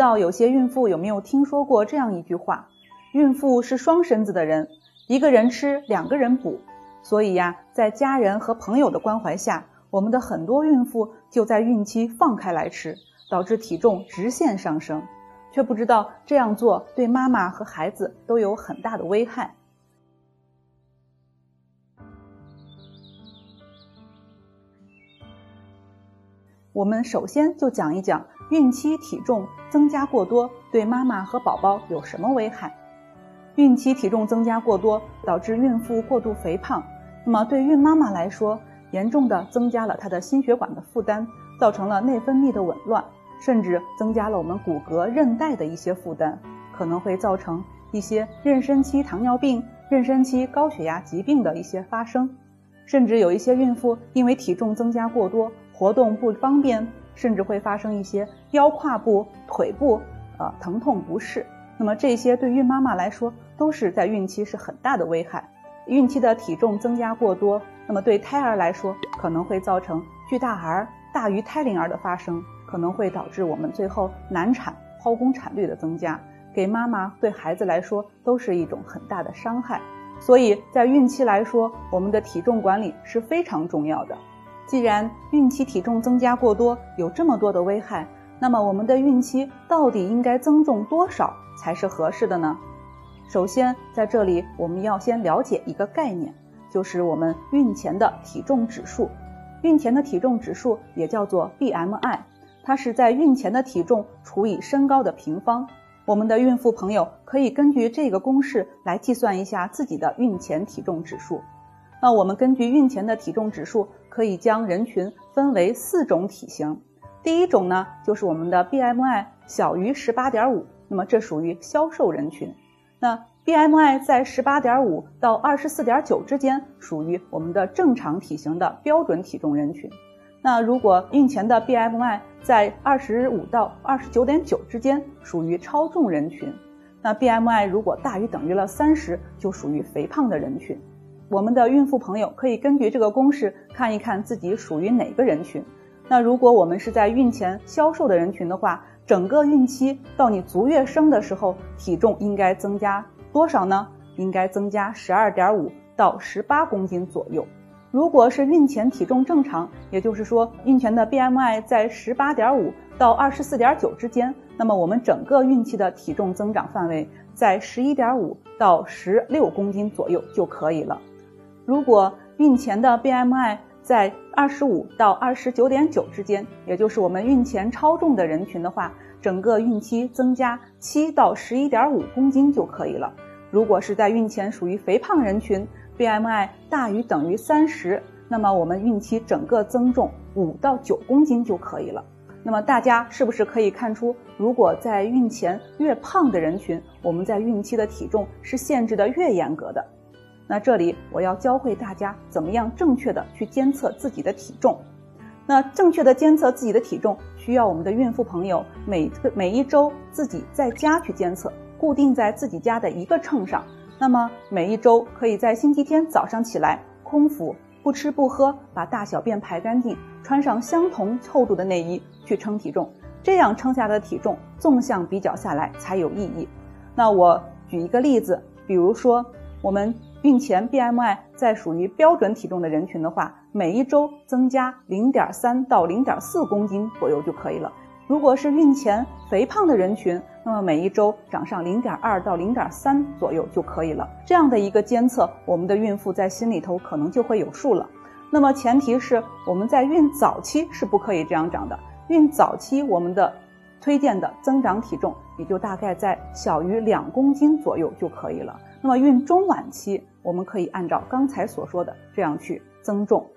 道有些孕妇有没有听说过这样一句话：孕妇是双身子的人，一个人吃，两个人补。所以呀，在家人和朋友的关怀下，我们的很多孕妇就在孕期放开来吃，导致体重直线上升，却不知道这样做对妈妈和孩子都有很大的危害。我们首先就讲一讲孕期体重增加过多对妈妈和宝宝有什么危害。孕期体重增加过多导致孕妇过度肥胖，那么对孕妈妈来说，严重的增加了她的心血管的负担，造成了内分泌的紊乱，甚至增加了我们骨骼韧带的一些负担，可能会造成一些妊娠期糖尿病、妊娠期高血压疾病的一些发生，甚至有一些孕妇因为体重增加过多。活动不方便，甚至会发生一些腰胯部、腿部呃疼痛不适。那么这些对孕妈妈来说，都是在孕期是很大的危害。孕期的体重增加过多，那么对胎儿来说，可能会造成巨大儿大于胎龄儿的发生，可能会导致我们最后难产、剖宫产率的增加，给妈妈对孩子来说都是一种很大的伤害。所以在孕期来说，我们的体重管理是非常重要的。既然孕期体重增加过多有这么多的危害，那么我们的孕期到底应该增重多少才是合适的呢？首先，在这里我们要先了解一个概念，就是我们孕前的体重指数。孕前的体重指数也叫做 BMI，它是在孕前的体重除以身高的平方。我们的孕妇朋友可以根据这个公式来计算一下自己的孕前体重指数。那我们根据孕前的体重指数。可以将人群分为四种体型，第一种呢，就是我们的 BMI 小于十八点五，那么这属于消瘦人群。那 BMI 在十八点五到二十四点九之间，属于我们的正常体型的标准体重人群。那如果孕前的 BMI 在二十五到二十九点九之间，属于超重人群。那 BMI 如果大于等于了三十，就属于肥胖的人群。我们的孕妇朋友可以根据这个公式看一看自己属于哪个人群。那如果我们是在孕前消瘦的人群的话，整个孕期到你足月生的时候，体重应该增加多少呢？应该增加十二点五到十八公斤左右。如果是孕前体重正常，也就是说孕前的 BMI 在十八点五到二十四点九之间，那么我们整个孕期的体重增长范围在十一点五到十六公斤左右就可以了。如果孕前的 BMI 在二十五到二十九点九之间，也就是我们孕前超重的人群的话，整个孕期增加七到十一点五公斤就可以了。如果是在孕前属于肥胖人群，BMI 大于等于三十，那么我们孕期整个增重五到九公斤就可以了。那么大家是不是可以看出，如果在孕前越胖的人群，我们在孕期的体重是限制的越严格的？那这里我要教会大家怎么样正确的去监测自己的体重。那正确的监测自己的体重，需要我们的孕妇朋友每个每一周自己在家去监测，固定在自己家的一个秤上。那么每一周可以在星期天早上起来空腹不吃不喝，把大小便排干净，穿上相同厚度的内衣去称体重，这样称下的体重纵向比较下来才有意义。那我举一个例子，比如说我们。孕前 BMI 在属于标准体重的人群的话，每一周增加零点三到零点四公斤左右就可以了。如果是孕前肥胖的人群，那么每一周长上零点二到零点三左右就可以了。这样的一个监测，我们的孕妇在心里头可能就会有数了。那么前提是我们在孕早期是不可以这样长的。孕早期我们的推荐的增长体重也就大概在小于两公斤左右就可以了。那么孕中晚期。我们可以按照刚才所说的这样去增重。